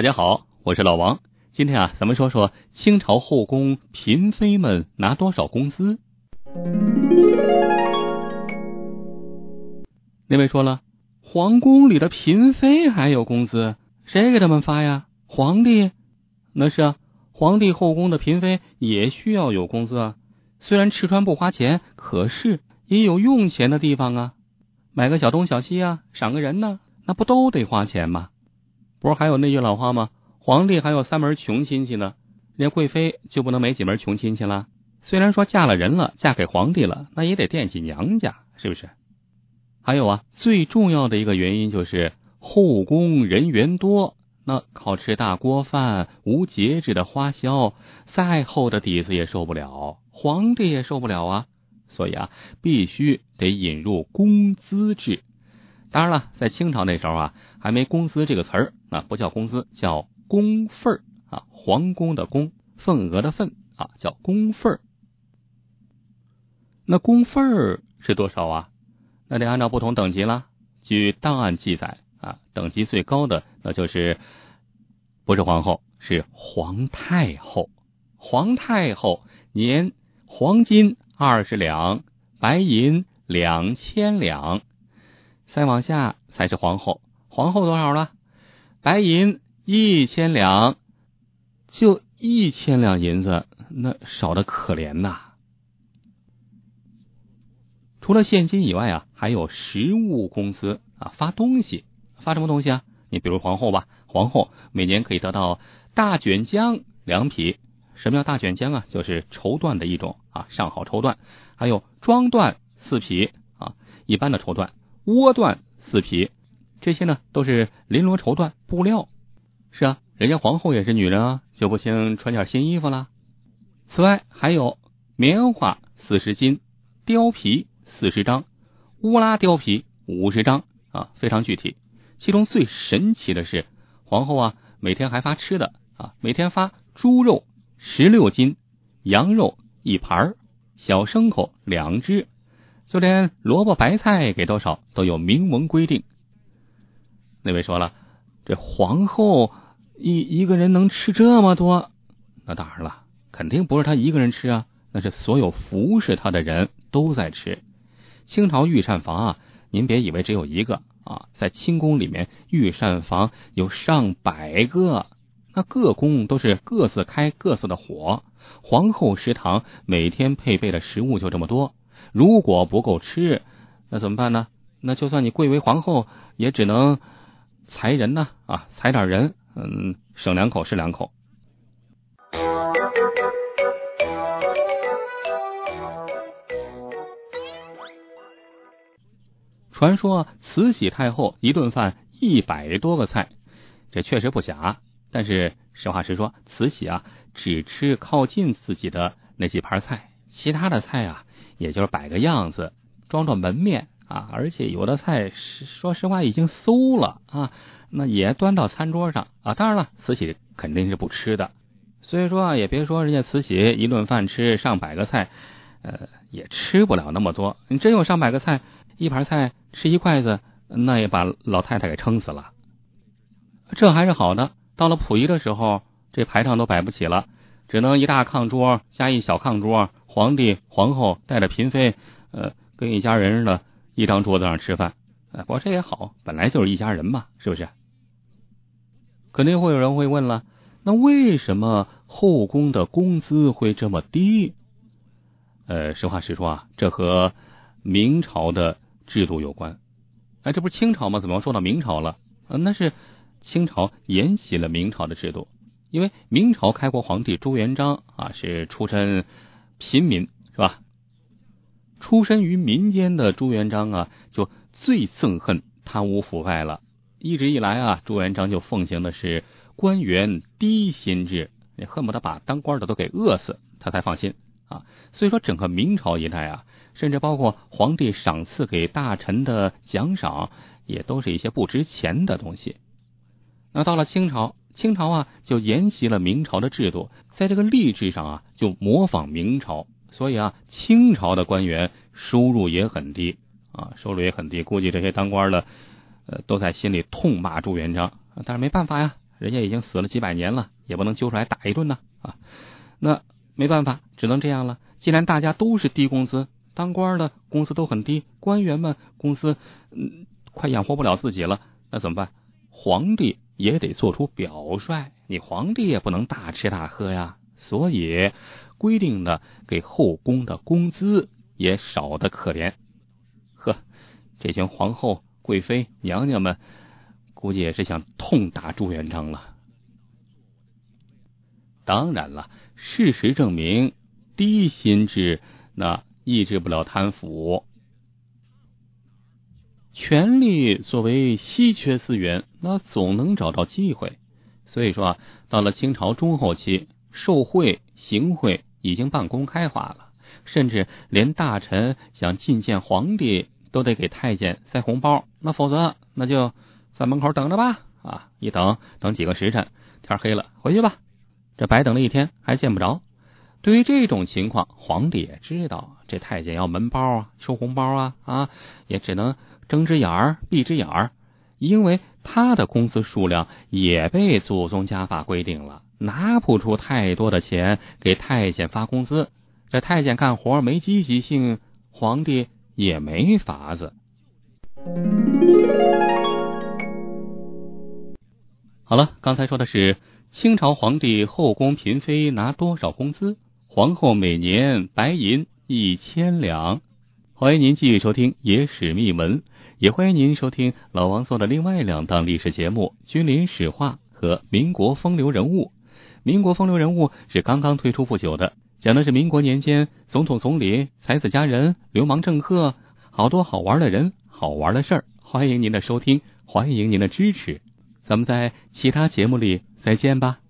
大家好，我是老王。今天啊，咱们说说清朝后宫嫔妃们拿多少工资。那位说了，皇宫里的嫔妃还有工资，谁给他们发呀？皇帝？那是啊，皇帝后宫的嫔妃也需要有工资啊。虽然吃穿不花钱，可是也有用钱的地方啊。买个小东小西啊，赏个人呢，那不都得花钱吗？不是还有那句老话吗？皇帝还有三门穷亲戚呢，连贵妃就不能没几门穷亲戚了？虽然说嫁了人了，嫁给皇帝了，那也得惦记娘家，是不是？还有啊，最重要的一个原因就是后宫人员多，那靠吃大锅饭、无节制的花销，再厚的底子也受不了，皇帝也受不了啊。所以啊，必须得引入工资制。当然了，在清朝那时候啊，还没工资这个词儿啊，不叫工资，叫公份儿啊。皇宫的宫，份额的份啊，叫公份儿。那公份儿是多少啊？那得按照不同等级了。据档案记载啊，等级最高的那就是不是皇后，是皇太后。皇太后年黄金二十两，白银两千两。再往下才是皇后，皇后多少了？白银一千两，就一千两银子，那少的可怜呐！除了现金以外啊，还有实物工资啊，发东西，发什么东西啊？你比如皇后吧，皇后每年可以得到大卷浆两匹。什么叫大卷浆啊？就是绸缎的一种啊，上好绸缎，还有装缎四匹啊，一般的绸缎。窝缎四匹，这些呢都是绫罗绸缎布料。是啊，人家皇后也是女人啊，就不兴穿件新衣服啦。此外还有棉花四十斤，貂皮四十张，乌拉貂皮五十张啊，非常具体。其中最神奇的是，皇后啊每天还发吃的啊，每天发猪肉十六斤，羊肉一盘小牲口两只。就连萝卜白菜给多少都有明文规定。那位说了，这皇后一一个人能吃这么多？那当然了，肯定不是她一个人吃啊，那是所有服侍她的人都在吃。清朝御膳房啊，您别以为只有一个啊，在清宫里面，御膳房有上百个，那各宫都是各自开各自的火。皇后食堂每天配备的食物就这么多。如果不够吃，那怎么办呢？那就算你贵为皇后，也只能裁人呢啊，裁点人，嗯，省两口是两口。传说慈禧太后一顿饭一百多个菜，这确实不假。但是实话实说，慈禧啊，只吃靠近自己的那几盘菜，其他的菜啊。也就是摆个样子，装装门面啊，而且有的菜说实话已经馊了啊，那也端到餐桌上啊。当然了，慈禧肯定是不吃的，所以说啊，也别说人家慈禧一顿饭吃上百个菜，呃，也吃不了那么多。你真有上百个菜，一盘菜吃一筷子，那也把老太太给撑死了。这还是好的，到了溥仪的时候，这排场都摆不起了，只能一大炕桌加一小炕桌。皇帝、皇后带着嫔妃，呃，跟一家人似的，一张桌子上吃饭。哎，不过这也好，本来就是一家人嘛，是不是？肯定会有人会问了，那为什么后宫的工资会这么低？呃，实话实说啊，这和明朝的制度有关。哎，这不是清朝吗？怎么说到明朝了？那是清朝沿袭了明朝的制度，因为明朝开国皇帝朱元璋啊，是出身。平民是吧？出身于民间的朱元璋啊，就最憎恨贪污腐败了。一直以来啊，朱元璋就奉行的是官员低薪制，你恨不得把当官的都给饿死，他才放心啊。所以说，整个明朝一代啊，甚至包括皇帝赏赐给大臣的奖赏，也都是一些不值钱的东西。那到了清朝。清朝啊，就沿袭了明朝的制度，在这个吏治上啊，就模仿明朝，所以啊，清朝的官员收入也很低啊，收入也很低。估计这些当官的，呃，都在心里痛骂朱元璋，但是没办法呀，人家已经死了几百年了，也不能揪出来打一顿呢啊！那没办法，只能这样了。既然大家都是低工资，当官的工资都很低，官员们工资嗯快养活不了自己了，那怎么办？皇帝也得做出表率，你皇帝也不能大吃大喝呀。所以规定的给后宫的工资也少得可怜。呵，这群皇后、贵妃、娘娘们。估计也是想痛打朱元璋了。当然了，事实证明，低薪制那抑制不了贪腐。权力作为稀缺资源，那总能找到机会。所以说啊，到了清朝中后期，受贿、行贿已经半公开化了，甚至连大臣想觐见皇帝，都得给太监塞红包，那否则那就。在门口等着吧，啊，一等等几个时辰，天黑了，回去吧。这白等了一天，还见不着。对于这种情况，皇帝也知道这太监要门包啊，收红包啊，啊，也只能睁只眼儿闭只眼儿，因为他的工资数量也被祖宗家法规定了，拿不出太多的钱给太监发工资。这太监干活没积极性，皇帝也没法子。好了，刚才说的是清朝皇帝后宫嫔妃拿多少工资？皇后每年白银一千两。欢迎您继续收听《野史秘闻》，也欢迎您收听老王做的另外两档历史节目《君临史话》和《民国风流人物》。《民国风流人物》是刚刚推出不久的，讲的是民国年间总统、总理、才子佳人、流氓政客，好多好玩的人、好玩的事儿。欢迎您的收听，欢迎您的支持。咱们在其他节目里再见吧。